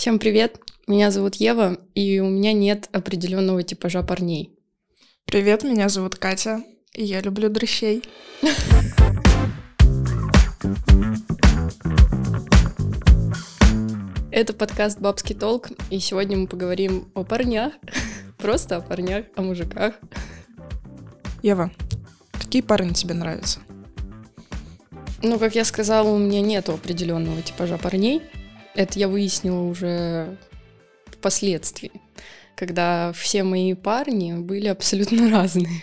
Всем привет! Меня зовут Ева, и у меня нет определенного типажа парней. Привет, меня зовут Катя, и я люблю дрыщей. Это подкаст «Бабский толк», и сегодня мы поговорим о парнях. Просто о парнях, о мужиках. Ева, какие парни тебе нравятся? Ну, как я сказала, у меня нет определенного типажа парней. Это я выяснила уже впоследствии, когда все мои парни были абсолютно разные.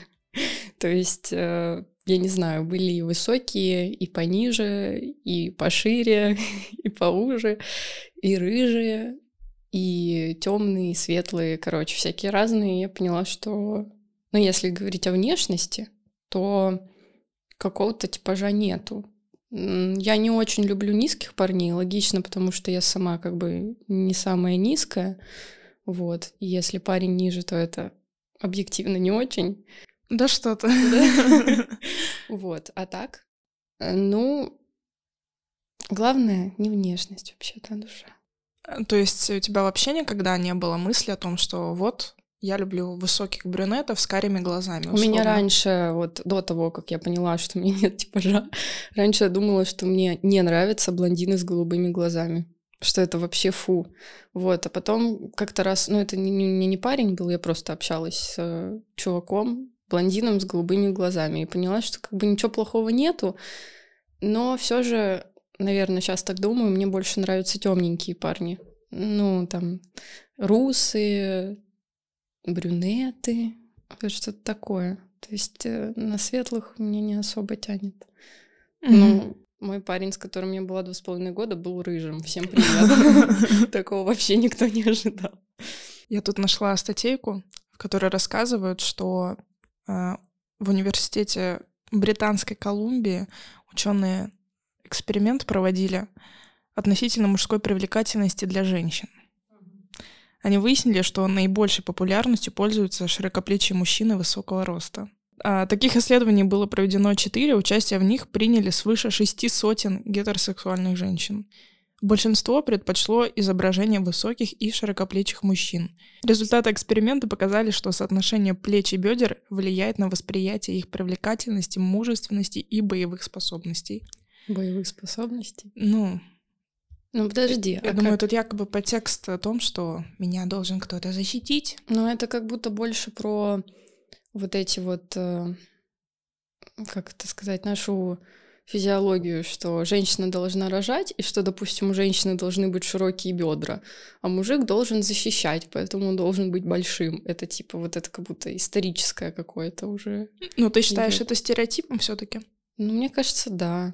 То есть, э, я не знаю, были и высокие, и пониже, и пошире, и поуже, и рыжие, и темные, и светлые, короче, всякие разные. Я поняла, что, ну, если говорить о внешности, то какого-то типажа нету. Я не очень люблю низких парней, логично, потому что я сама как бы не самая низкая. Вот. И если парень ниже, то это объективно не очень. Да что-то. Вот. А так? Э, ну, главное не внешность вообще-то, а душа. То есть у тебя вообще никогда не было мысли о том, что вот я люблю высоких брюнетов с карими глазами. Условно. У меня раньше, вот до того, как я поняла, что меня нет типажа, раньше я думала, что мне не нравятся блондины с голубыми глазами. Что это вообще фу. Вот, а потом как-то раз, ну это не, не, не парень был, я просто общалась с э, чуваком, блондином с голубыми глазами, и поняла, что как бы ничего плохого нету, но все же, наверное, сейчас так думаю, мне больше нравятся темненькие парни. Ну, там, русые, брюнеты, что-то такое. То есть э, на светлых мне не особо тянет. Mm-hmm. Ну, мой парень, с которым мне было два с половиной года, был рыжим. Всем привет. Такого вообще никто не ожидал. Я тут нашла статейку, в которой рассказывают, что э, в университете Британской Колумбии ученые эксперимент проводили относительно мужской привлекательности для женщин. Они выяснили, что наибольшей популярностью пользуются широкоплечие мужчины высокого роста. А, таких исследований было проведено четыре, участие в них приняли свыше шести сотен гетеросексуальных женщин. Большинство предпочло изображение высоких и широкоплечих мужчин. Результаты эксперимента показали, что соотношение плеч и бедер влияет на восприятие их привлекательности, мужественности и боевых способностей. Боевых способностей? Ну, ну подожди. Я а думаю, как... тут якобы подтекст о том, что меня должен кто-то защитить. Ну это как будто больше про вот эти вот, э, как это сказать, нашу физиологию, что женщина должна рожать, и что, допустим, у женщины должны быть широкие бедра, а мужик должен защищать, поэтому он должен быть большим. Это типа вот это как будто историческое какое-то уже. Ну, ты считаешь идет. это стереотипом все-таки? Ну, мне кажется, да.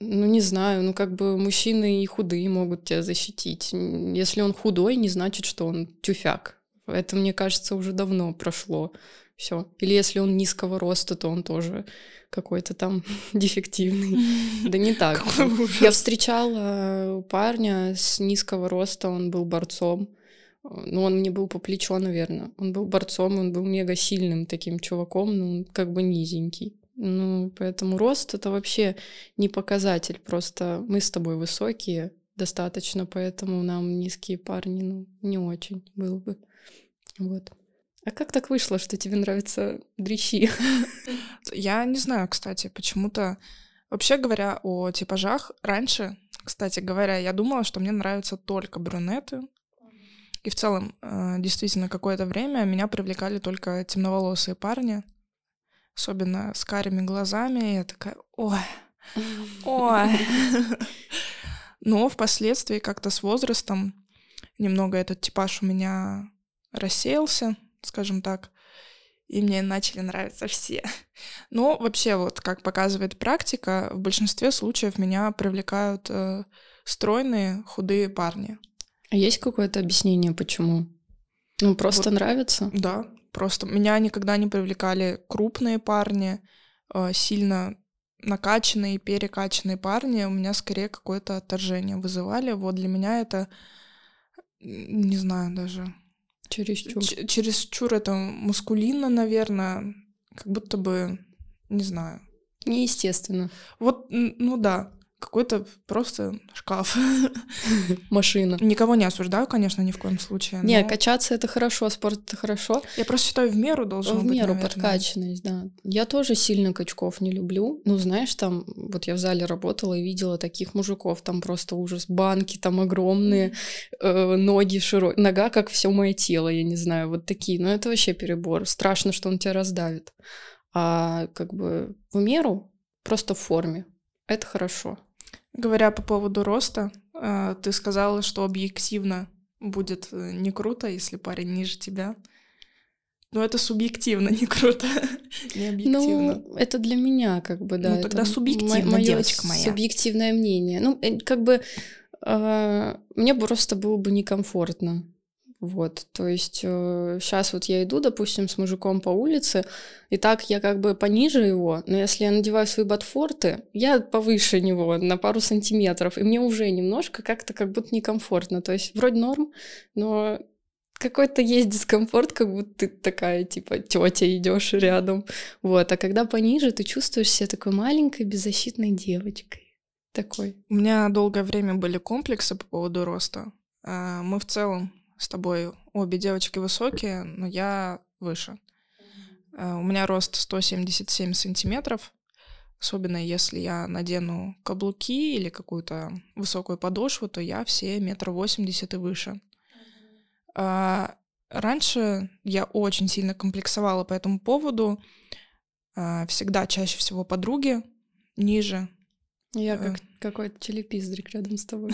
Ну, не знаю, ну как бы мужчины и худые могут тебя защитить. Если он худой, не значит, что он тюфяк. Это, мне кажется, уже давно прошло. Все. Или если он низкого роста, то он тоже какой-то там дефективный. Да не так. Я встречала парня с низкого роста, он был борцом. Ну, он мне был по плечо, наверное. Он был борцом, он был мега сильным таким чуваком, ну, как бы низенький. Ну, поэтому рост это вообще не показатель. Просто мы с тобой высокие достаточно, поэтому нам низкие парни, ну, не очень был бы. Вот. А как так вышло, что тебе нравятся дрищи? Я не знаю, кстати, почему-то... Вообще говоря о типажах, раньше, кстати говоря, я думала, что мне нравятся только брюнеты. И в целом, э, действительно, какое-то время меня привлекали только темноволосые парни особенно с карими глазами. Я такая, ой, ой. Но впоследствии как-то с возрастом немного этот типаж у меня рассеялся, скажем так, и мне начали нравиться все. Но вообще, вот как показывает практика, в большинстве случаев меня привлекают э, стройные, худые парни. А есть какое-то объяснение, почему? Ну, просто вот, нравится? Да, Просто меня никогда не привлекали крупные парни, э, сильно накачанные, перекачанные парни. У меня скорее какое-то отторжение вызывали. Вот для меня это, не знаю даже... Чересчур. Ч- чересчур это мускулинно, наверное. Как будто бы, не знаю. Неестественно. Вот, ну да. Какой-то просто шкаф. Машина. Никого не осуждаю, конечно, ни в коем случае. Не, но качаться это хорошо, спорт это хорошо. Я просто считаю, в меру должно В быть, меру наверное. подкачанность, да. Я тоже сильно качков не люблю. Ну, знаешь, там, вот я в зале работала и видела таких мужиков, там просто ужас. Банки там огромные, э, ноги широкие, нога как все мое тело, я не знаю, вот такие. Но это вообще перебор. Страшно, что он тебя раздавит. А как бы в меру, просто в форме. Это хорошо. Говоря по поводу роста, э, ты сказала, что объективно будет э, не круто, если парень ниже тебя. Но это субъективно не круто, не объективно. Ну, это для меня, как бы, да. Ну, тогда субъективно, моё девочка моя. Субъективное мнение. Ну, э, как бы мне просто было бы некомфортно. Вот, то есть сейчас вот я иду, допустим, с мужиком по улице, и так я как бы пониже его, но если я надеваю свои ботфорты, я повыше него на пару сантиметров, и мне уже немножко как-то как будто некомфортно. То есть вроде норм, но какой-то есть дискомфорт, как будто ты такая, типа, тетя идешь рядом. Вот, а когда пониже, ты чувствуешь себя такой маленькой беззащитной девочкой. Такой. У меня долгое время были комплексы по поводу роста. А, Мы в целом с тобой обе девочки высокие, но я выше. А, У меня рост 177 сантиметров, особенно если я надену каблуки или какую-то высокую подошву, то я все метр восемьдесят и выше. А, Раньше я очень сильно комплексовала по этому поводу. А, Всегда чаще всего подруги ниже, Я Э. как какой-то челепиздрик рядом с тобой.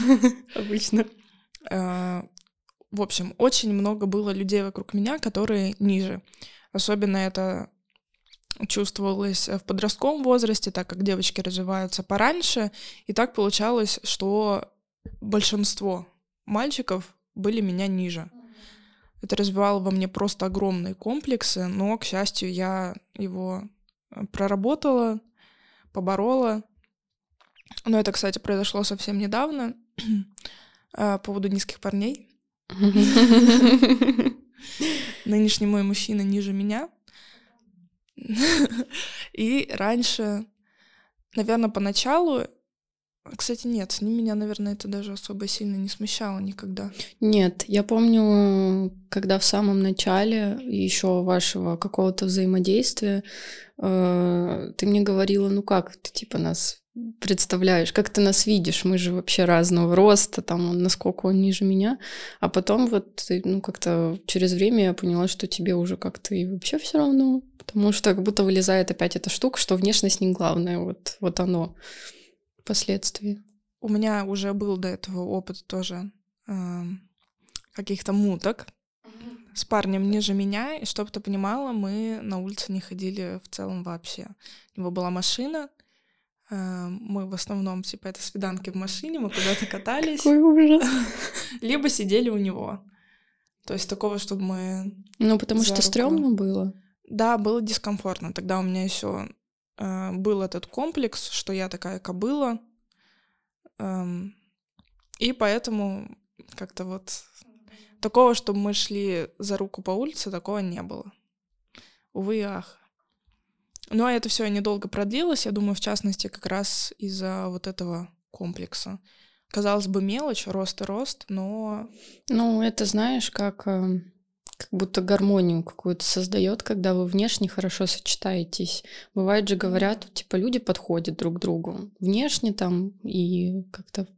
Обычно. В общем, очень много было людей вокруг меня, которые ниже. Особенно это чувствовалось в подростковом возрасте, так как девочки развиваются пораньше. И так получалось, что большинство мальчиков были меня ниже. Это развивало во мне просто огромные комплексы, но, к счастью, я его э, проработала, поборола. Но это, кстати, произошло совсем недавно э, по поводу низких парней. Нынешний мой мужчина ниже меня. И раньше, наверное, поначалу... Кстати, нет, с ним меня, наверное, это даже особо сильно не смущало никогда. Нет, я помню, когда в самом начале еще вашего какого-то взаимодействия э, ты мне говорила, ну как ты типа нас представляешь, как ты нас видишь, мы же вообще разного роста, там он насколько он ниже меня, а потом вот ну как-то через время я поняла, что тебе уже как-то и вообще все равно, потому что как будто вылезает опять эта штука, что внешность не главное, вот вот оно впоследствии. У меня уже был до этого опыт тоже эм, каких-то муток с парнем ниже меня, и чтобы ты понимала, мы на улице не ходили в целом вообще. У него была машина, э, мы в основном, типа, это свиданки в машине, мы куда-то катались, Какой ужас. либо сидели у него. То есть такого, чтобы мы... Ну потому что стрёмно было. Да, было дискомфортно. Тогда у меня еще э, был этот комплекс, что я такая кобыла. Эм, и поэтому как-то вот такого, чтобы мы шли за руку по улице, такого не было. Увы и ах. Но это все недолго продлилось, я думаю, в частности, как раз из-за вот этого комплекса. Казалось бы, мелочь, рост и рост, но Ну, это знаешь, как, э, как будто гармонию какую-то создает, когда вы внешне хорошо сочетаетесь. Бывает же говорят, типа люди подходят друг к другу внешне там и как-то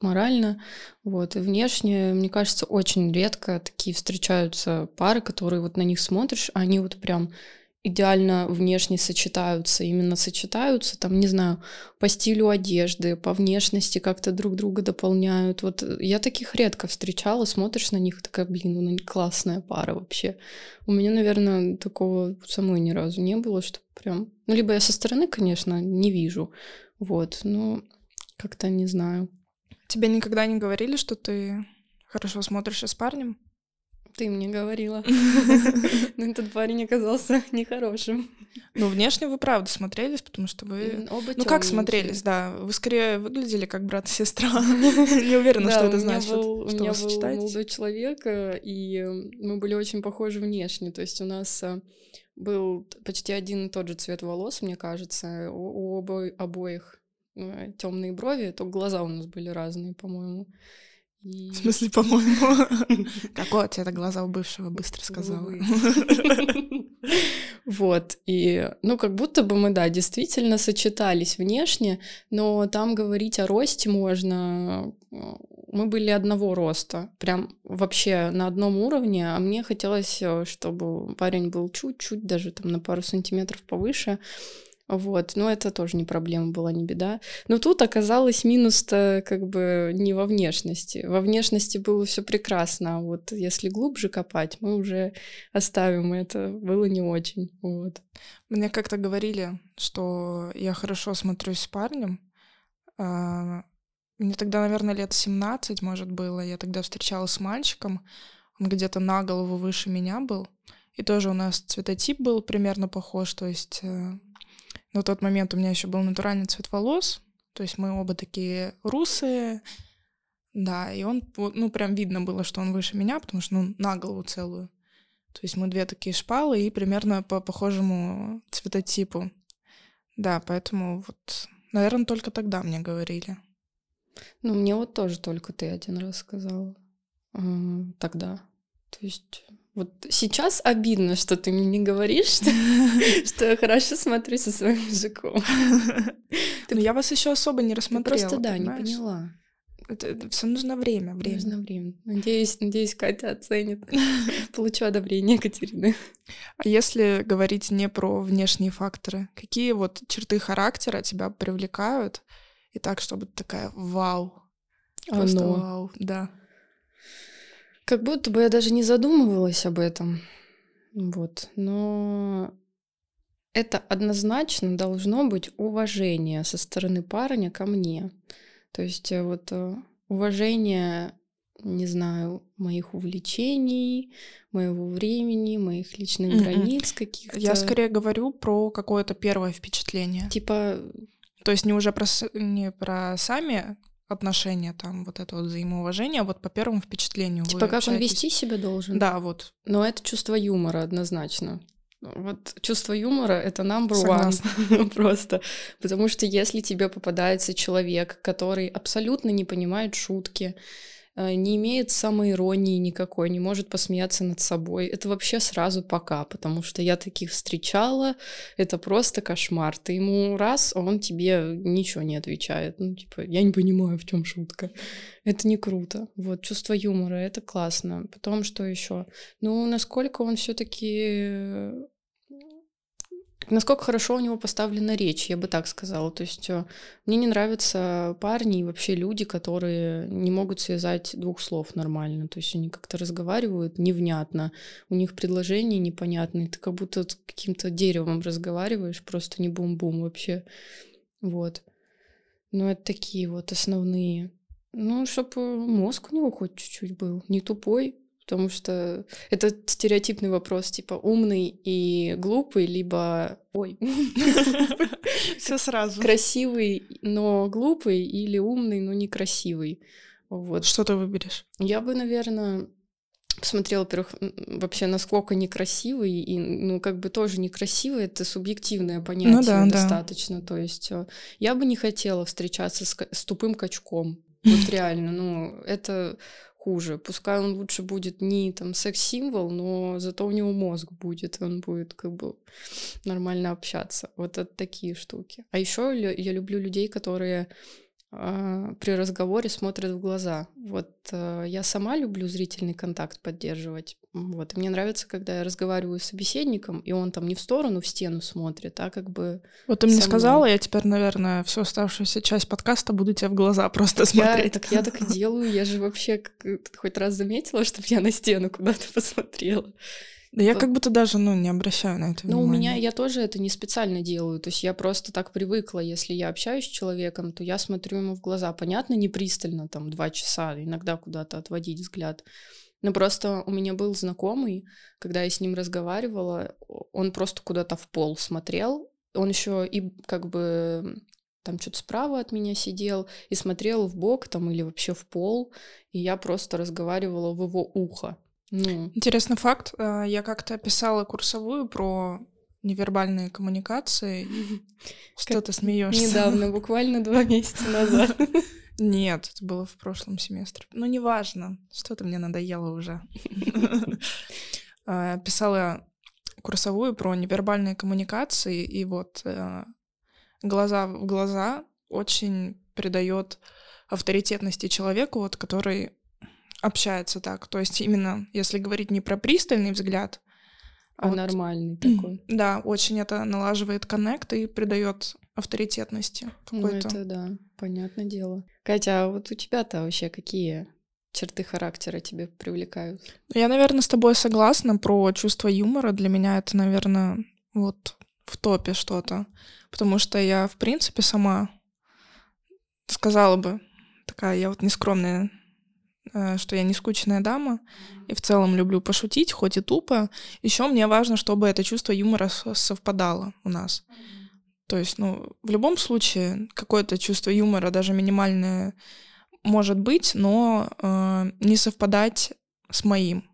морально, вот, и внешне, мне кажется, очень редко такие встречаются пары, которые вот на них смотришь, а они вот прям идеально внешне сочетаются, именно сочетаются, там, не знаю, по стилю одежды, по внешности как-то друг друга дополняют. Вот э, я таких редко встречала, смотришь на них, такая, блин, ну классная пара вообще. У меня, наверное, такого самой ни разу не было, что прям... Ну, либо я со стороны, конечно, не вижу, вот, но как-то не знаю. тебе никогда не говорили, что ты хорошо смотришься с парнем? Ты мне говорила. Но этот парень оказался нехорошим. Ну, внешне вы правда смотрелись, потому что вы... Оба Ну, как смотрелись, да. Вы скорее выглядели как брат и сестра. Не уверена, что это значит. У меня был молодой человек, э, и мы были очень похожи внешне. То есть у нас э, был почти один и тот же цвет волос, мне кажется, у, у обо- обоих. э, темные брови, то глаза у нас были разные, по-моему. И... В смысле, по-моему? Какого цвета глаза у бывшего, быстро сказала. Вот, и, ну, как будто бы мы, да, действительно сочетались внешне, но там говорить о росте можно... Мы были одного роста, прям вообще на одном уровне, а мне хотелось, э, чтобы парень был чуть-чуть, даже там на пару сантиметров повыше, вот, но это тоже не проблема была, не беда. Но тут оказалось минус-то как бы не во внешности. Во внешности было все прекрасно, а вот если глубже копать, мы уже оставим это. Было не очень, вот. Мне как-то говорили, что я хорошо смотрюсь с парнем. А, мне тогда, наверное, лет 17, может, было. Я тогда встречалась с мальчиком. Он где-то на голову выше меня был. И тоже у нас цветотип был примерно похож, то есть э, на тот момент у меня еще был натуральный цвет волос, то есть мы оба такие русые, да, и он, ну, прям видно было, что он выше меня, потому что, ну, на голову целую. То есть мы две такие шпалы и примерно по похожему цветотипу. Да, поэтому вот, наверное, только тогда мне говорили. Ну, мне вот тоже только ты один раз сказала. Тогда. То есть вот сейчас обидно, что ты мне не говоришь, что, я хорошо смотрю со своим мужиком. Но я вас еще особо не рассмотрела. просто да, не поняла. Это, все нужно время, время. Нужно время. Надеюсь, надеюсь, Катя оценит. Получу одобрение Катерины. А если говорить не про внешние факторы, какие вот черты характера тебя привлекают? И так, чтобы такая вау. Просто Оно. вау, да. Как будто бы я даже не задумывалась об этом. Вот. Но это однозначно должно быть уважение со стороны парня ко мне. То есть э, вот э, уважение, не знаю, моих увлечений, моего времени, моих личных mm-hmm. границ каких-то. Я скорее говорю про какое-то первое впечатление. Типа... То есть не уже про, не про сами отношения, там, вот это вот взаимоуважение, вот по первому впечатлению. Типа как общаетесь. он вести себя должен? Да, вот. Но это чувство юмора однозначно. Вот чувство юмора — это number one просто. Потому что если тебе попадается человек, который абсолютно не понимает шутки, не имеет самоиронии никакой, не может посмеяться над собой. Это вообще сразу пока, потому что я таких встречала, это просто кошмар. Ты ему раз, а он тебе ничего не отвечает. Ну, типа, я не понимаю, в чем шутка. Это не круто. Вот, чувство юмора, это классно. Потом что еще? Ну, насколько он все-таки насколько хорошо у него поставлена речь, я бы так сказала. То есть э, мне не нравятся парни и вообще люди, которые не могут связать двух слов нормально. То есть они как-то разговаривают невнятно, у них предложения непонятные, ты как будто с каким-то деревом разговариваешь, просто не бум-бум вообще. Вот. Но это такие вот основные. Ну, чтобы мозг у него хоть чуть-чуть был, не тупой, потому что это стереотипный вопрос, типа умный и глупый, либо ой, все сразу. Красивый, но глупый, или умный, но некрасивый. Вот. Что ты выберешь? Я бы, наверное, посмотрела, во-первых, вообще, насколько некрасивый, и, ну, как бы тоже некрасивый, это субъективное понятие ну, да, достаточно. Да. То есть э, я бы не хотела встречаться с, с тупым качком. Вот реально, ну, это хуже. Пускай он лучше будет не там секс-символ, но зато у него мозг будет, он будет как бы нормально общаться. Вот это такие штуки. А еще я люблю людей, которые при разговоре смотрят в глаза. Вот э, я сама люблю зрительный контакт поддерживать. Вот. И мне нравится, когда я разговариваю с собеседником, и он там не в сторону, в стену смотрит, а как бы... Вот ты мне сказала, я теперь, наверное, всю оставшуюся часть подкаста буду тебе в глаза просто смотреть. Я, так я так и делаю. Я же вообще хоть раз заметила, чтобы я на стену куда-то посмотрела. Да я как будто даже, ну, не обращаю на это Ну, у меня, я тоже это не специально делаю, то есть я просто так привыкла, если я общаюсь с человеком, то я смотрю ему в глаза, понятно, не пристально, там, два часа, иногда куда-то отводить взгляд, но просто у меня был знакомый, когда я с ним разговаривала, он просто куда-то в пол смотрел, он еще и как бы там что-то справа от меня сидел и смотрел в бок там или вообще в пол, и я просто разговаривала в его ухо. Ну. Интересный факт. Э, я как-то писала курсовую про невербальные коммуникации. Что ты смеешься? Недавно, буквально два месяца назад. Нет, это было в прошлом семестре. Ну, неважно, что-то мне надоело уже. А, писала курсовую про невербальные коммуникации, и вот э, глаза в глаза очень придает авторитетности человеку, вот, который общается так. То есть именно, если говорить не про пристальный взгляд, а, вот, нормальный такой. Да, очень это налаживает коннект и придает авторитетности ну, какой-то. Ну, это да, понятное дело. Катя, а вот у тебя-то вообще какие черты характера тебе привлекают? Я, наверное, с тобой согласна про чувство юмора. Для меня это, наверное, вот в топе что-то. Потому что я, в принципе, сама сказала бы, такая я вот нескромная что я не скучная дама и в целом люблю пошутить, хоть и тупо. Еще мне важно, чтобы это чувство юмора совпадало у нас. То есть, ну, в любом случае, какое-то чувство юмора, даже минимальное, может быть, но э, не совпадать с моим.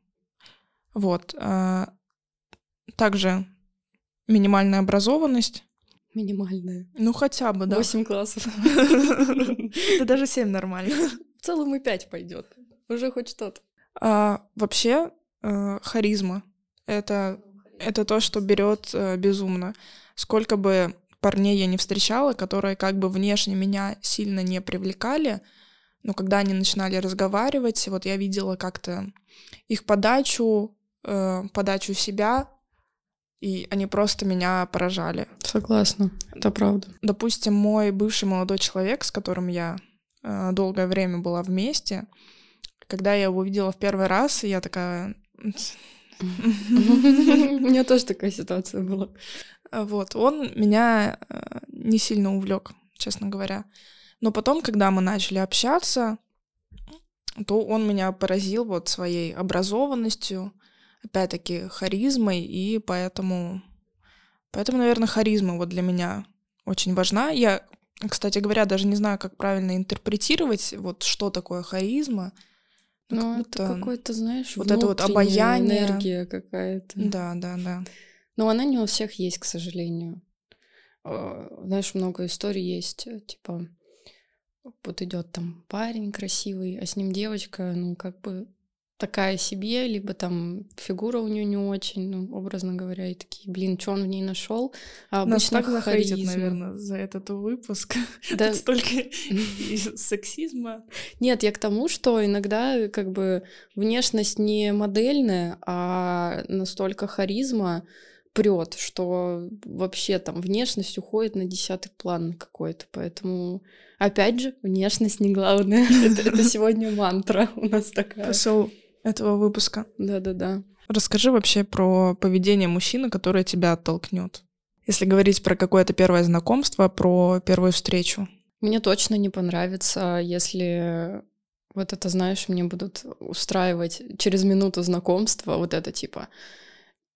Вот. Э, также минимальная образованность. Минимальная. Ну, хотя бы, да. Восемь классов. Да даже семь нормально. В целом и пять пойдет. Уже хоть что-то. А, вообще, э, харизма это, это то, что берет э, безумно. Сколько бы парней я не встречала, которые как бы внешне меня сильно не привлекали, но когда они начинали разговаривать, вот я видела как-то их подачу, э, подачу себя, и они просто меня поражали. Согласна, это правда. Допустим, мой бывший молодой человек, с которым я э, долгое время была вместе, когда я его увидела в первый раз, я такая... У меня тоже такая ситуация была. Вот, он меня э, не сильно увлек, честно говоря. Но потом, когда мы начали общаться, то он меня поразил вот своей образованностью, опять-таки харизмой, и поэтому, поэтому, наверное, харизма вот для меня очень важна. Я, кстати говоря, даже не знаю, как правильно интерпретировать вот что такое харизма. Ну, это какой-то, знаешь, вот это вот обаяние. энергия какая-то. Да, да, да. Но она не у всех есть, к сожалению. А, знаешь, много историй есть, э, типа, вот идет там парень красивый, а с ним девочка, ну, как бы такая себе, либо там фигура у нее не очень, ну, образно говоря, и такие, блин, что он в ней нашел? А обычно Нас так захейтят, наверное, за этот выпуск. Да. столько сексизма. Нет, я к тому, что иногда как бы внешность не модельная, а настолько харизма прет, что вообще там внешность уходит на десятый план какой-то, поэтому опять же внешность не главное. это, сегодня мантра у нас такая. Посыл этого выпуска. Да-да-да. Расскажи вообще про поведение мужчины, которое тебя оттолкнет. Если говорить про какое-то первое знакомство, про первую встречу. Мне точно не понравится, если вот это, знаешь, мне будут устраивать через минуту знакомства вот это типа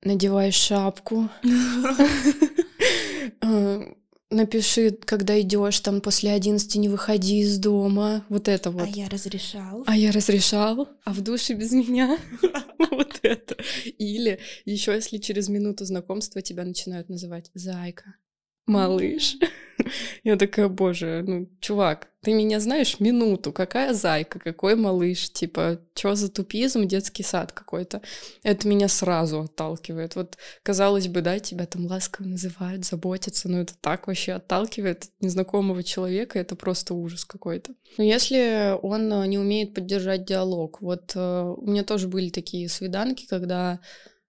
надевай шапку, э, напиши, когда идешь, там после 11 не выходи из дома. Вот это вот. А я разрешал. А я разрешал, а в душе без меня. Вот это. Или еще если через минуту знакомства тебя начинают называть зайка малыш. Я такая, боже, ну, чувак, ты меня знаешь минуту, какая зайка, какой малыш, типа, что за тупизм, детский сад какой-то. Это меня сразу отталкивает. Вот, казалось бы, да, тебя там ласково называют, заботятся, но это так вообще отталкивает незнакомого человека, это просто ужас какой-то. Но если он э, не умеет поддержать диалог, вот э, у меня тоже были такие свиданки, когда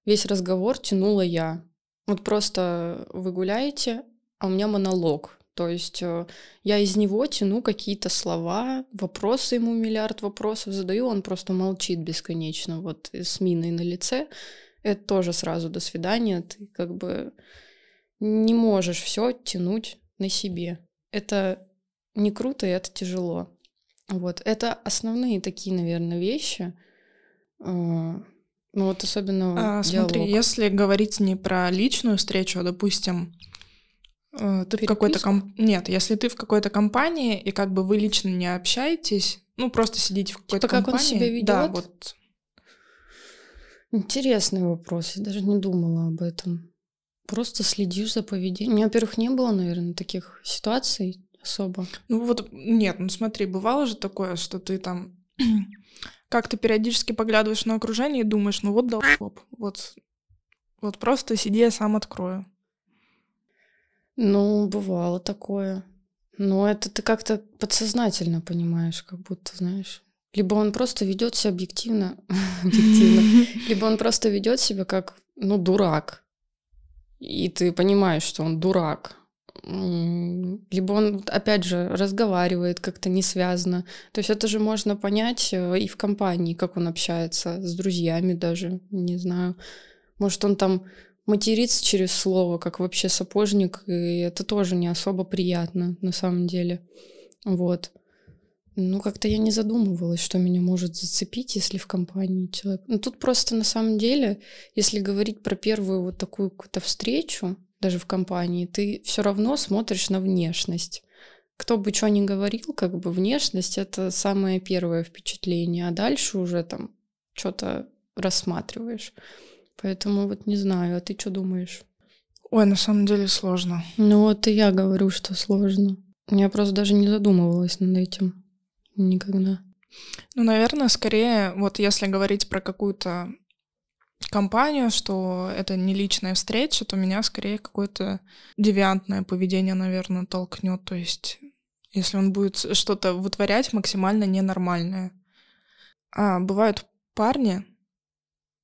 весь разговор тянула я. Вот просто вы гуляете, а у меня монолог. То есть э, я из него тяну какие-то слова, вопросы ему миллиард вопросов задаю, он просто молчит бесконечно, вот с миной на лице. Это тоже сразу до свидания. Ты как бы не можешь все тянуть на себе. Это не круто, и это тяжело. Вот. Это основные такие, наверное, вещи. Э, ну вот особенно а, Смотри, если говорить не про личную встречу, а, допустим, Э, ты в какой-то ком... Нет, если ты в какой-то компании, и как бы вы лично не общаетесь, ну, просто сидите в какой-то типа компании. как он себя ведет? Да, вот. Интересный вопрос, я даже не думала об этом. Просто следишь за поведением. У меня, во-первых, не было, наверное, таких ситуаций особо. Ну вот, нет, ну смотри, бывало же такое, что ты там как ты периодически поглядываешь на окружение и думаешь, ну вот долбоеб, вот, вот просто сиди, я сам открою. Ну, бывало такое. Но это ты как-то подсознательно понимаешь, как будто, знаешь. Либо он просто ведет себя объективно, объективно, либо он просто ведет себя как, ну, дурак. И ты понимаешь, что он дурак. Либо он, опять же, разговаривает как-то не связано. То есть это же можно понять э, и в компании, как он общается с друзьями даже, не знаю. Может, он там материться через слово, как вообще сапожник, и это тоже не особо приятно на самом деле. Вот. Ну, как-то я не задумывалась, что меня может зацепить, если в компании человек. Ну, тут просто на самом деле, если говорить про первую вот такую какую-то встречу, даже в компании, ты все равно смотришь на внешность. Кто бы что ни говорил, как бы внешность это самое первое впечатление, а дальше уже там что-то рассматриваешь. Поэтому вот не знаю, а ты что думаешь? Ой, на самом деле сложно. Ну вот и я говорю, что сложно. Я просто даже не задумывалась над этим никогда. Ну, наверное, скорее, вот если говорить про какую-то компанию, что это не личная встреча, то меня скорее какое-то девиантное поведение, наверное, толкнет. То есть, если он будет что-то вытворять максимально ненормальное. А бывают парни,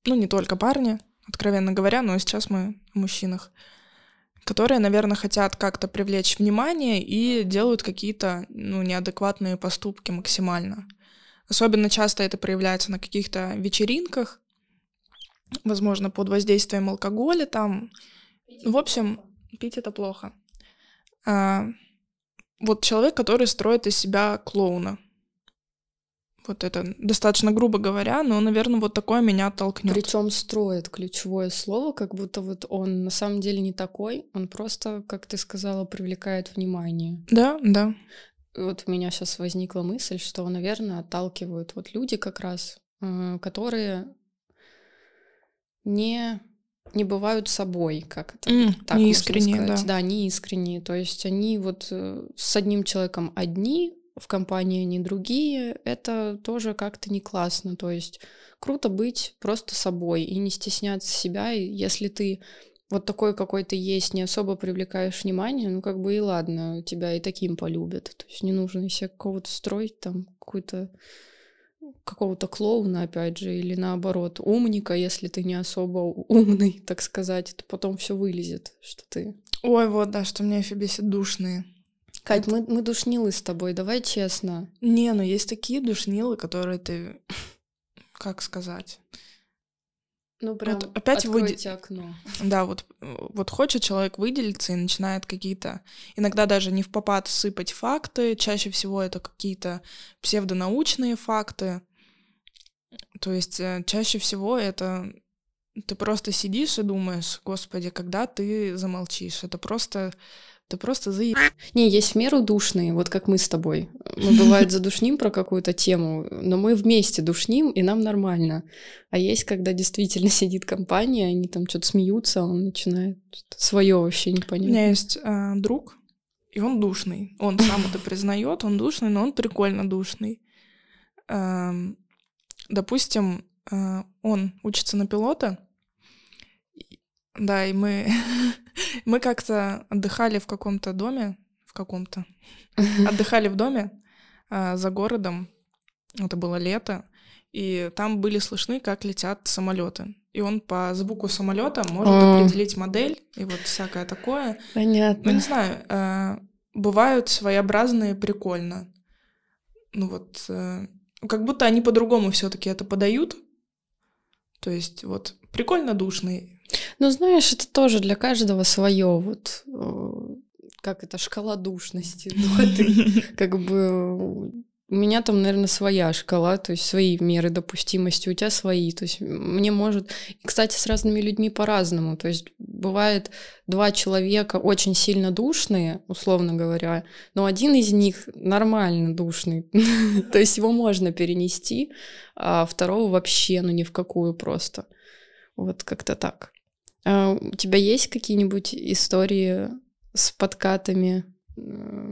ну не только парни, откровенно говоря, но сейчас мы о мужчинах, которые, наверное, хотят как-то привлечь внимание и делают какие-то ну, неадекватные поступки максимально. Особенно часто это проявляется на каких-то вечеринках, возможно, под воздействием алкоголя там. В общем, пить это плохо. А, вот человек, который строит из себя клоуна. Вот это достаточно грубо говоря, но, наверное, вот такое меня толкнет. Причем строит ключевое слово, как будто вот он на самом деле не такой, он просто, как ты сказала, привлекает внимание. Да, да. Вот у меня сейчас возникла мысль, что, наверное, отталкивают вот люди как раз, э, которые не не бывают собой, как это mm, так не искренне, да. Да, не искренние. То есть они вот э, с одним человеком одни, в компании они другие, это тоже как-то не классно. То есть круто быть просто собой и не стесняться себя. И если ты вот такой какой то есть, не особо привлекаешь внимание, ну как бы и ладно, тебя и таким полюбят. То есть не нужно себе какого-то строить там какую-то какого-то клоуна, опять же, или наоборот, умника, если ты не особо умный, так сказать, то потом все вылезет, что ты... Ой, вот, да, что мне бесит душные. Кать, мы, мы душнилы с тобой, давай честно. Не, ну есть такие душнилы, которые ты... Как сказать? Ну, прям вот опять выйти окно. Да, вот, вот хочет человек выделиться и начинает какие-то, иногда даже не в попад сыпать факты, чаще всего это какие-то псевдонаучные факты. То есть э, чаще всего это ты просто сидишь и думаешь, господи, когда ты замолчишь? Это просто ты просто заеб... Не, есть меру душные, вот как мы с тобой. Мы, бывает, задушним про какую-то тему, но мы вместе душним, и нам нормально. А есть, когда действительно сидит компания, они там что-то смеются, а он начинает свое вообще непонятно. У меня есть э, друг, и он душный. Он сам это признает, он душный, но он прикольно душный. Э, допустим, э, он учится на пилота, да, и мы, мы как-то отдыхали в каком-то доме, в каком-то, отдыхали в доме а, за городом, это было лето, и там были слышны, как летят самолеты. И он по звуку самолета может а. определить модель и вот всякое такое. Понятно. Ну, не знаю, э, бывают своеобразные прикольно. Ну вот, э, как будто они по-другому все-таки это подают. То есть вот прикольно душный, ну, знаешь, это тоже для каждого свое, вот э, как это, шкала душности, духоты. Как бы у меня там, наверное, своя шкала, то есть свои меры допустимости, у тебя свои. То есть мне может... И, кстати, с разными людьми по-разному. То есть бывает два человека очень сильно душные, условно говоря, но один из них нормально душный. То есть его можно перенести, а второго вообще, ну ни в какую просто. Вот как-то так. А у тебя есть какие-нибудь истории с подкатами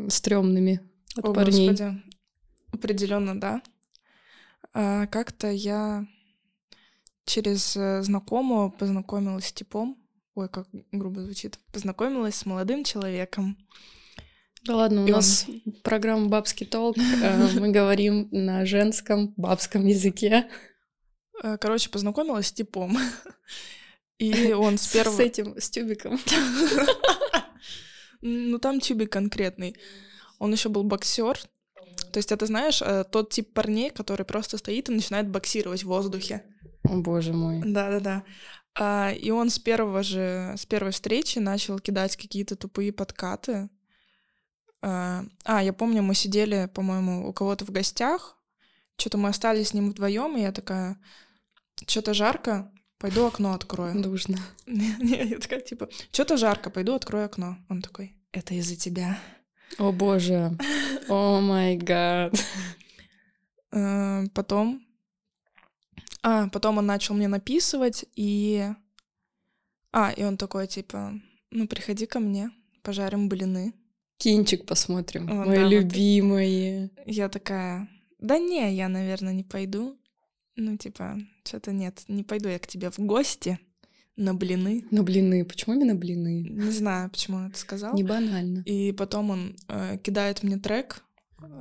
стрёмными от О, парней? Господи. Определенно, да. А, как-то я через э, знакомого познакомилась с типом. Ой, как грубо звучит. Познакомилась с молодым человеком. Да ладно, у И он- нас программа «Бабский толк», э, мы говорим на женском бабском языке. Э, Короче, познакомилась с типом. И он с С первого... этим, с тюбиком. Ну, там тюбик конкретный. Он еще был боксер. То есть, это, знаешь, э, тот тип парней, который просто стоит и начинает боксировать в воздухе. О, боже мой. Да-да-да. А, и он с первого же, с первой встречи начал кидать какие-то тупые подкаты. А, а, я помню, мы сидели, по-моему, у кого-то в гостях. Что-то мы остались с ним вдвоем, и я такая, что-то жарко, пойду окно открою. Нужно. Не, я такая, типа, что-то жарко, пойду открою окно. Он такой, это из-за тебя. О боже. О май гад. Э, Потом... А, потом он начал мне написывать, и... А, и он такой, типа, ну, приходи ко мне, пожарим блины. Кинчик посмотрим. О, Мои да, вот. любимые. Я такая, да не, я, наверное, не пойду. Ну, типа, что-то нет, не пойду я к тебе в гости на блины. На блины. Почему именно блины? Не знаю, почему он это сказал. Не банально. И потом он э, кидает мне трек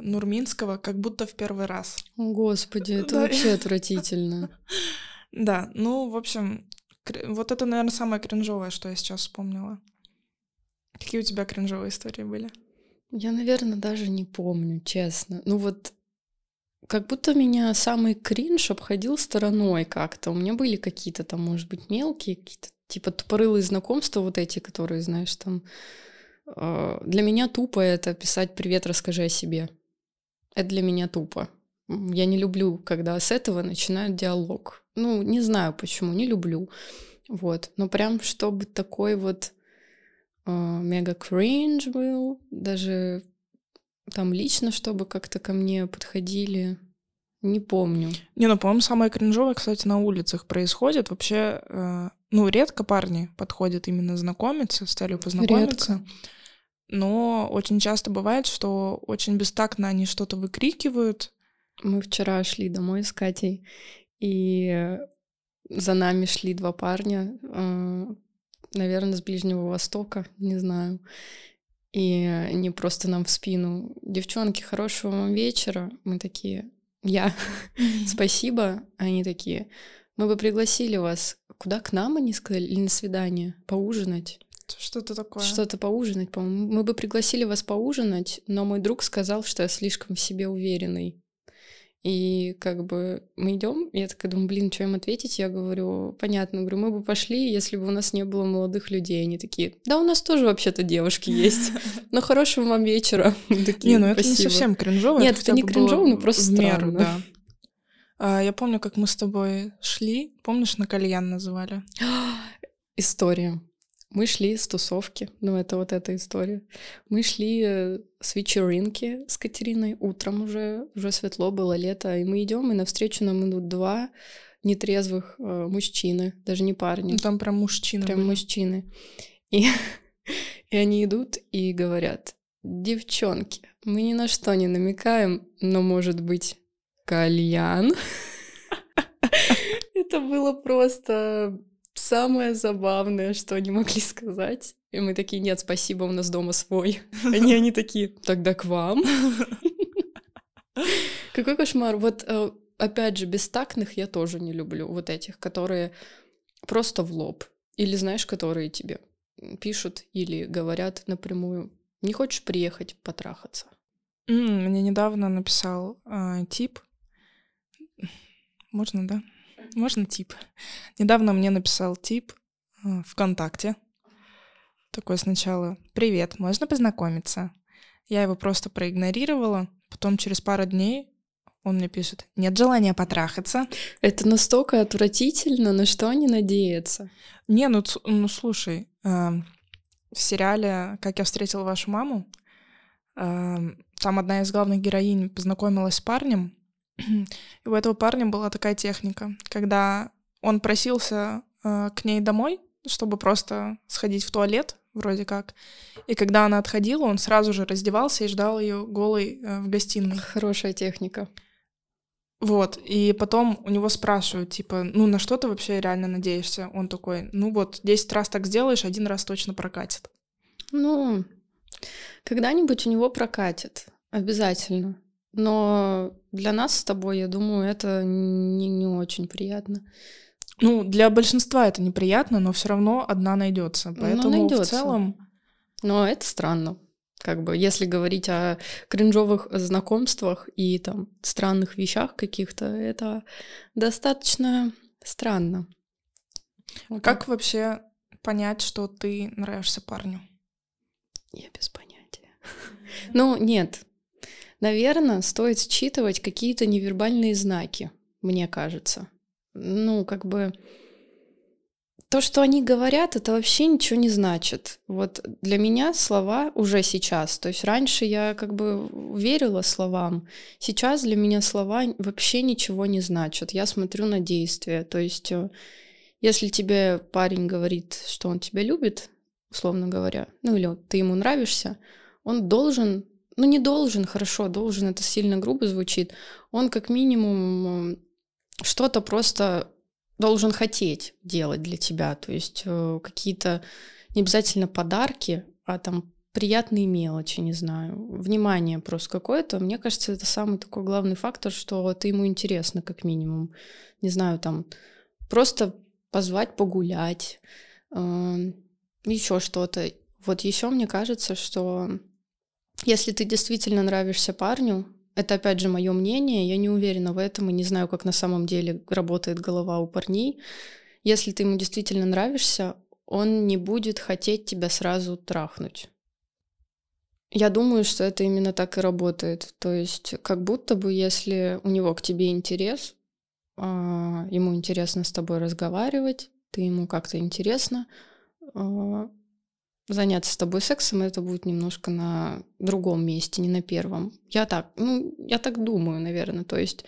Нурминского, как будто в первый раз. О, господи, это Да. вообще отвратительно. Да, ну, в общем, вот это, наверное, самое кринжовое, что я сейчас вспомнила. Какие у тебя кринжовые истории были? Я, наверное, даже не помню, честно. Ну вот, как будто меня самый кринж обходил стороной как-то. У меня были какие-то там, может быть, мелкие, какие-то типа тупорылые знакомства вот эти, которые, знаешь, там... э, Для меня тупо это писать «Привет, расскажи о себе». Это для меня тупо. Я не люблю, когда с этого начинают диалог. Ну, не знаю почему, не люблю. Вот. Но прям чтобы такой вот э, мега кринж был, даже там лично, чтобы как-то ко мне подходили, не помню. Не, ну, по-моему, самое кринжовое, кстати, на улицах происходит. Вообще, э, ну, редко парни подходят именно знакомиться с целью познакомиться. Но очень часто бывает, что очень бестактно они что-то выкрикивают. Мы вчера шли домой с Катей, и э, за нами шли два парня, наверное, с Ближнего Востока, не знаю. И они просто нам в спину. Девчонки, хорошего вам вечера. Мы такие, я, спасибо. Они такие, мы бы пригласили вас. Куда к нам, они сказали, или на свидание? Поужинать? Что-то такое. Что-то поужинать, по-моему. Мы бы пригласили вас поужинать, но мой друг сказал, что я слишком в себе уверенный. И как бы мы идем, я такая думаю, блин, что им ответить? Я говорю, понятно, говорю, мы бы пошли, если бы у нас не было молодых людей. Они такие, да, у нас тоже вообще-то девушки есть. Но хорошего вам вечера. Не, ну это не совсем кринжово. Нет, это не кринжово, но просто в меру, странно. А, я помню, как мы с тобой шли. Помнишь, на кальян называли? История. Мы шли с тусовки, ну это вот эта история. Мы шли э, с вечеринки с Катериной утром уже, уже светло было лето, и мы идем, и навстречу нам идут два нетрезвых э, мужчины, даже не парни, Ну, там прям мужчины прям были. мужчины. И, и они идут и говорят, девчонки, мы ни на что не намекаем, но может быть кальян. Это было просто самое забавное, что они могли сказать. И мы такие, нет, спасибо, у нас дома свой. Они, они такие, тогда к вам. Какой кошмар. Вот, э, опять же, бестактных я тоже не люблю. Вот этих, которые просто в лоб. Или, знаешь, которые тебе пишут или говорят напрямую, не хочешь приехать потрахаться? Мне недавно написал а, тип. Можно, да? Можно тип. Недавно мне написал тип а, ВКонтакте. Такой сначала «Привет, можно познакомиться?» Я его просто проигнорировала. Потом через пару дней он мне пишет «Нет желания потрахаться?» Это настолько отвратительно, на что они надеются. Не, ну, ну слушай, эм, в сериале «Как я встретил вашу маму» эм, там одна из главных героинь познакомилась с парнем, и у этого парня была такая техника, когда он просился э, к ней домой, чтобы просто сходить в туалет, вроде как. И когда она отходила, он сразу же раздевался и ждал ее голой э, в гостиной. Хорошая техника. Вот, и потом у него спрашивают, типа, ну на что ты вообще реально надеешься? Он такой, ну вот, 10 раз так сделаешь, один раз точно прокатит. Ну, когда-нибудь у него прокатит, обязательно. Но для нас с тобой, я думаю, это не, не очень приятно. Ну, для большинства это неприятно, но все равно одна найдется. Поэтому найдется. в целом. Но это странно. Как бы, если говорить о кринжовых знакомствах и там странных вещах каких-то, это достаточно странно. Вот как так. вообще понять, что ты нравишься парню? Я без понятия. Ну, нет. Наверное, стоит считывать какие-то невербальные знаки, мне кажется ну, как бы то, что они говорят, это вообще ничего не значит. Вот для меня слова уже сейчас. То есть раньше я как бы верила словам. Сейчас для меня слова вообще ничего не значат. Я смотрю на действия. То есть э, если тебе парень говорит, что он тебя любит, условно говоря, ну или ты ему нравишься, он должен, ну не должен, хорошо, должен, это сильно грубо звучит, он как минимум что-то просто должен хотеть делать для тебя. То есть э, какие-то не обязательно подарки, а там приятные мелочи, не знаю, внимание просто какое-то. Мне кажется, это самый такой главный фактор, что ты ему интересно, как минимум. Не знаю, там просто позвать погулять, э, еще что-то. Вот еще мне кажется, что если ты действительно нравишься парню, это, опять же, мое мнение, я не уверена в этом и не знаю, как на самом деле работает голова у парней. Если ты ему действительно нравишься, он не будет хотеть тебя сразу трахнуть. Я думаю, что это именно так и работает. То есть, как будто бы, если у него к тебе интерес, а, ему интересно с тобой разговаривать, ты ему как-то интересно, а, заняться с тобой сексом, это будет немножко на другом месте, не на первом. Я так, ну, я так думаю, наверное. То есть,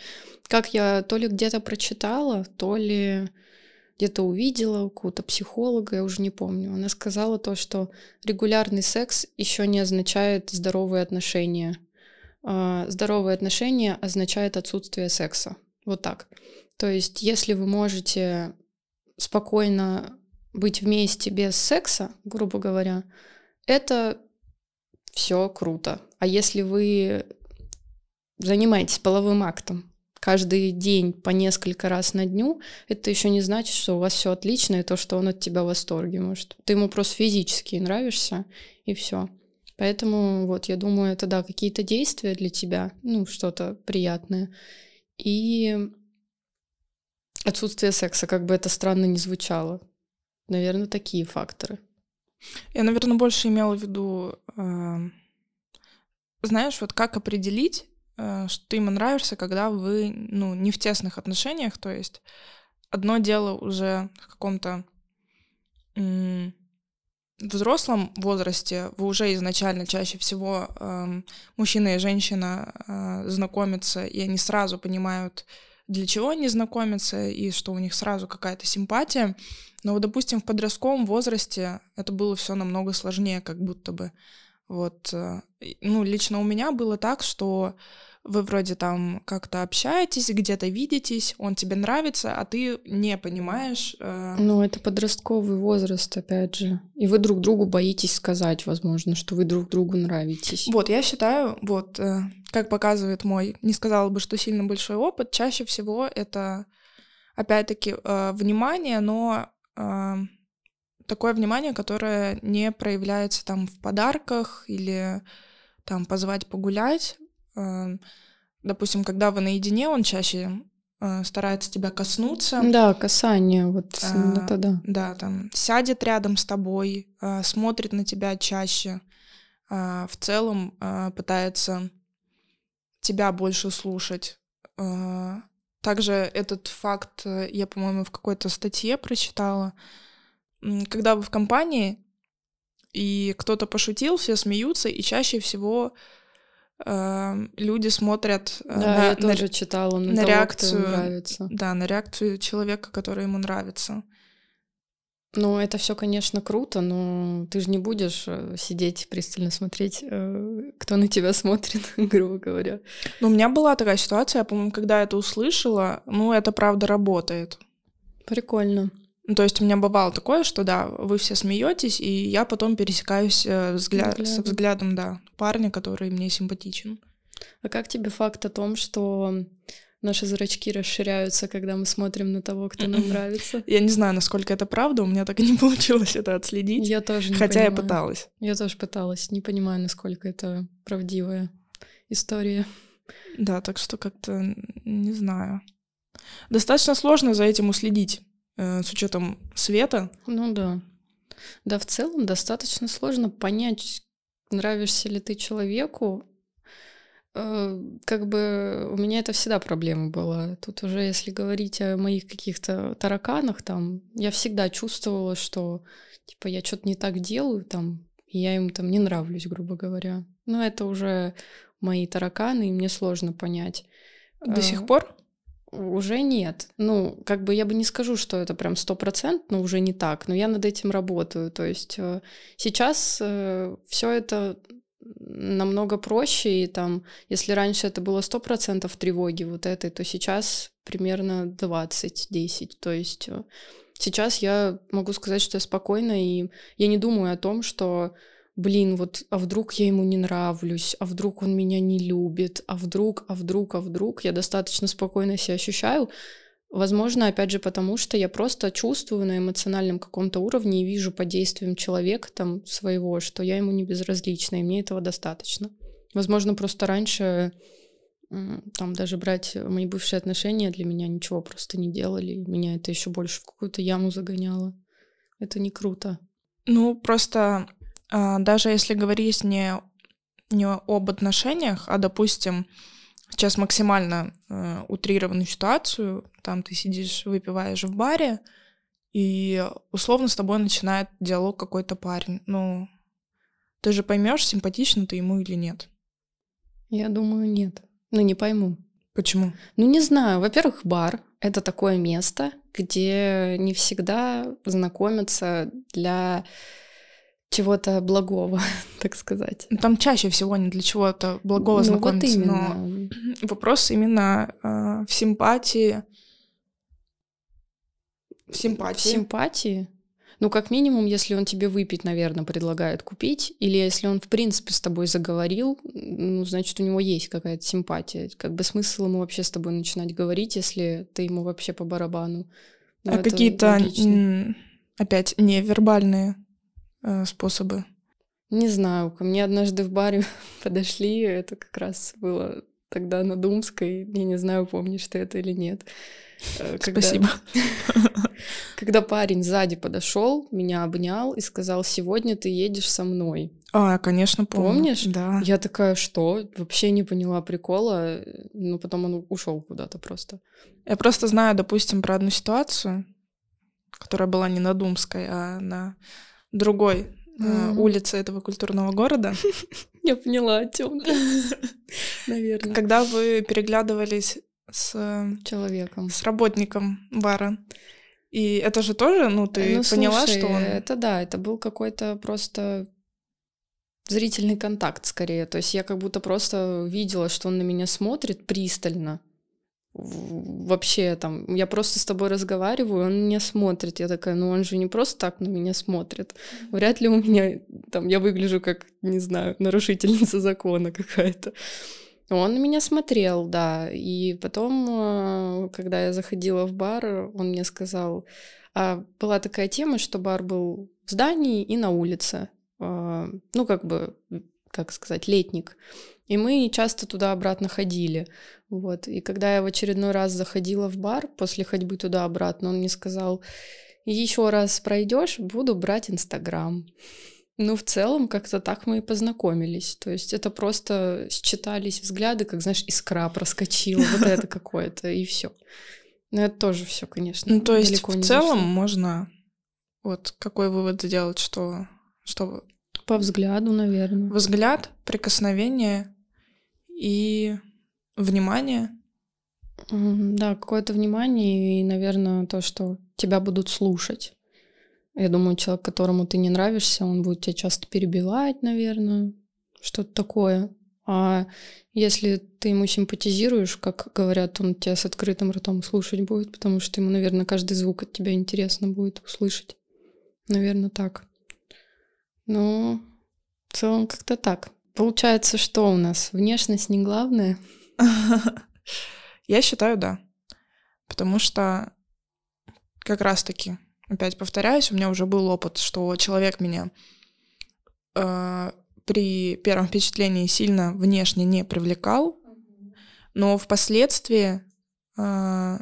как я то ли где-то прочитала, то ли где-то увидела у какого-то психолога, я уже не помню. Она сказала то, что регулярный секс еще не означает здоровые отношения. А здоровые отношения означает отсутствие секса. Вот так. То есть, если вы можете спокойно быть вместе без секса, грубо говоря, это все круто. А если вы занимаетесь половым актом каждый день по несколько раз на дню, это еще не значит, что у вас все отлично и то, что он от тебя в восторге. Может, ты ему просто физически нравишься, и все. Поэтому вот я думаю, это да, какие-то действия для тебя, ну, что-то приятное. И отсутствие секса, как бы это странно ни звучало. Наверное, такие факторы. Я, наверное, больше имела в виду, э, знаешь, вот как определить, э, что ты ему нравишься, когда вы, ну, не в тесных отношениях, то есть одно дело уже в каком-то э, взрослом возрасте, вы уже изначально чаще всего э, мужчина и женщина э, знакомятся, и они сразу понимают, для чего они знакомятся, и что у них сразу какая-то симпатия. Но вот, допустим, в подростковом возрасте это было все намного сложнее, как будто бы. Вот, э, ну, лично у меня было так, что вы вроде там как-то общаетесь, где-то видитесь, он тебе нравится, а ты не понимаешь. Э... Ну, это подростковый возраст, опять же. И вы друг другу боитесь сказать, возможно, что вы друг другу нравитесь. Вот, я считаю, вот, э, как показывает мой, не сказала бы, что сильно большой опыт, чаще всего это, опять-таки, э, внимание, но такое внимание, которое не проявляется там в подарках или там позвать погулять. Допустим, когда вы наедине, он чаще э, старается тебя коснуться. Да, касание, вот а, это да. Да, там сядет рядом с тобой, э, смотрит на тебя чаще, в целом пытается тебя больше слушать. Также этот факт я, по-моему, в какой-то статье прочитала. Когда вы в компании, и кто-то пошутил, все смеются, и чаще всего люди смотрят э, да, на, я тоже на, читала, на, на того, реакцию, нравится. Да, на реакцию человека, который ему нравится. Ну, это все, конечно, круто, но ты же не будешь э, сидеть пристально смотреть, э, кто на тебя смотрит, грубо говоря. Ну, у меня была такая ситуация, я, по-моему, когда это услышала, ну, это правда работает. Прикольно. Ну, то есть у меня бывало такое, что да, вы все смеетесь, и я потом пересекаюсь э, взгляд, со взглядом, да, парня, который мне симпатичен. А как тебе факт о том, что наши зрачки расширяются, когда мы смотрим на того, кто нам нравится. Я не знаю, насколько это правда, у меня так и не получилось это отследить. Я тоже не Хотя понимаю. я пыталась. Я тоже пыталась. Не понимаю, насколько это правдивая история. Да, так что как-то не знаю. Достаточно сложно за этим уследить, э, с учетом света. Ну да. Да, в целом достаточно сложно понять, нравишься ли ты человеку, Э, как бы у меня это всегда проблема была. Тут уже, если говорить о моих каких-то тараканах, там, я всегда чувствовала, что, типа, я что-то не так делаю, там, и я им там не нравлюсь, грубо говоря. Но это уже мои тараканы, и мне сложно понять. До сих э, пор? Уже нет. Ну, как бы я бы не скажу, что это прям сто процентов, но уже не так. Но я над этим работаю. То есть э, сейчас все это намного проще, и там, если раньше это было 100% тревоги вот этой, то сейчас примерно 20-10, то есть э, сейчас я могу сказать, что я спокойна, и я не думаю о том, что блин, вот, а вдруг я ему не нравлюсь, а вдруг он меня не любит, а вдруг, а вдруг, а вдруг, я достаточно спокойно себя ощущаю, Возможно, опять же, потому что я просто чувствую на эмоциональном каком-то уровне и вижу по действиям человека там своего, что я ему не безразлична, и мне этого достаточно. Возможно, просто раньше там даже брать мои бывшие отношения для меня ничего просто не делали. Меня это еще больше в какую-то яму загоняло. Это не круто. Ну, просто даже если говорить не, не об отношениях, а, допустим, сейчас максимально э, утрированную ситуацию. Там ты сидишь, выпиваешь в баре, и условно с тобой начинает диалог какой-то парень. Ну, ты же поймешь, симпатично ты ему или нет. Я думаю, нет. Ну, не пойму. Почему? Ну, не знаю. Во-первых, бар — это такое место, где не всегда знакомятся для чего-то благого, так сказать. Ну, там чаще всего не для чего-то благого ну, знакомиться, вот но вопрос именно э, в симпатии. В симпатии. В симпатии? Ну, как минимум, если он тебе выпить, наверное, предлагает купить, или если он, в принципе, с тобой заговорил, ну, значит, у него есть какая-то симпатия. Как бы смысл ему вообще с тобой начинать говорить, если ты ему вообще по барабану. Ну, а какие-то, опять, невербальные Э, способы? Не знаю, ко мне однажды в баре подошли, это как раз было тогда на Думской, я не знаю, помнишь ты это или нет. Э, когда, Спасибо. Когда парень сзади подошел, меня обнял и сказал, сегодня ты едешь со мной. А, конечно, помню. Помнишь? Да. Я такая, что? Вообще не поняла прикола. Ну, потом он ушел куда-то просто. Я просто знаю, допустим, про одну ситуацию, которая была не на Думской, а на другой mm-hmm. улице этого культурного города. Я поняла, о чем Наверное. Когда вы переглядывались с человеком, с работником бара. И это же тоже, ну, ты ну, поняла, слушай, что он... Это да, это был какой-то просто зрительный контакт скорее. То есть я как будто просто видела, что он на меня смотрит пристально вообще там, я просто с тобой разговариваю, он меня смотрит, я такая, ну он же не просто так на меня смотрит, вряд ли у меня, там, я выгляжу как, не знаю, нарушительница закона какая-то. Он на меня смотрел, да, и потом, э, когда я заходила в бар, он мне сказал, а была такая тема, что бар был в здании и на улице, э, ну, как бы, как сказать, летник. И мы часто туда-обратно ходили. Вот. И когда я в очередной раз заходила в бар после ходьбы туда-обратно, он мне сказал, еще раз пройдешь, буду брать Инстаграм. Ну, в целом, как-то так мы и познакомились. То есть это просто считались взгляды, как, знаешь, искра проскочила, вот это какое-то, и все. Но это тоже все, конечно. Ну, то есть в целом можно вот какой вывод сделать, что, что по взгляду, наверное. Взгляд, прикосновение и внимание. Да, какое-то внимание и, наверное, то, что тебя будут слушать. Я думаю, человек, которому ты не нравишься, он будет тебя часто перебивать, наверное, что-то такое. А если ты ему симпатизируешь, как говорят, он тебя с открытым ртом слушать будет, потому что ему, наверное, каждый звук от тебя интересно будет услышать. Наверное, так. Ну, в целом как-то так. Получается, что у нас? Внешность не главное? Я считаю, да. Потому что как раз-таки, опять повторяюсь, у меня уже был опыт, что человек меня э, при первом впечатлении сильно внешне не привлекал, но впоследствии э,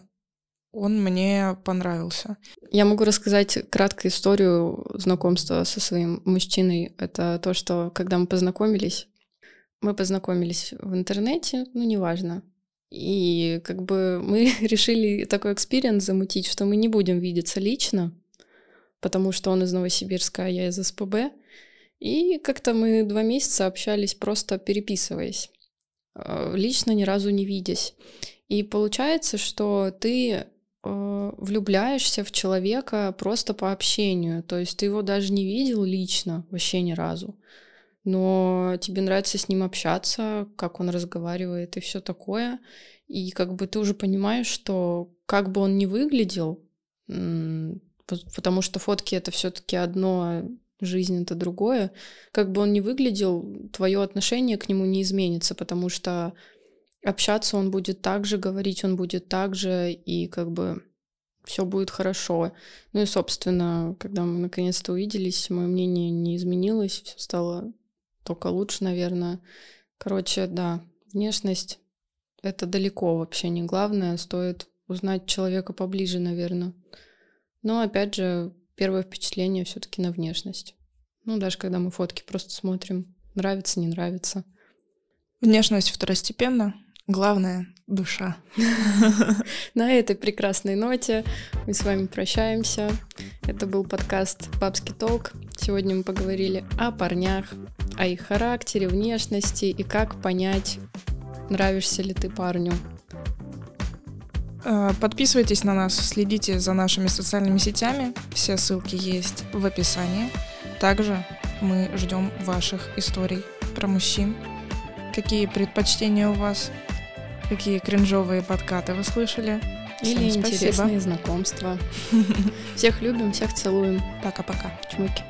он мне понравился. Я могу рассказать краткую историю знакомства со своим мужчиной. Это то, что когда мы познакомились, мы познакомились в интернете, ну, неважно. И как бы мы решили такой experience замутить, что мы не будем видеться лично, потому что он из Новосибирска, а я из СПБ. И как-то мы два месяца общались, просто переписываясь, э, лично ни разу не видясь. И получается, что ты влюбляешься в человека просто по общению. То есть ты его даже не видел лично, вообще ни разу. Но тебе нравится с ним общаться, как он разговаривает и все такое. И как бы ты уже понимаешь, что как бы он ни выглядел, потому что фотки это все-таки одно, жизнь это другое. Как бы он ни выглядел, твое отношение к нему не изменится, потому что общаться он будет так же, говорить он будет так же, и как бы все будет хорошо. Ну и, собственно, когда мы наконец-то увиделись, мое мнение не изменилось, все стало только лучше, наверное. Короче, да, внешность — это далеко вообще не главное. Стоит узнать человека поближе, наверное. Но, опять же, первое впечатление все таки на внешность. Ну, даже когда мы фотки просто смотрим, нравится, не нравится. Внешность второстепенно, главное — душа. На этой прекрасной ноте мы с вами прощаемся. Это был подкаст «Бабский толк». Сегодня мы поговорили о парнях, о их характере, внешности и как понять, нравишься ли ты парню. Э, подписывайтесь на нас, следите за нашими социальными сетями. Все ссылки есть в описании. Также мы ждем ваших историй про мужчин. Какие предпочтения у вас? Какие кринжовые подкаты вы слышали? Или Всем интересные спасибо. знакомства. Всех любим, всех целуем. Пока-пока. Чмоки.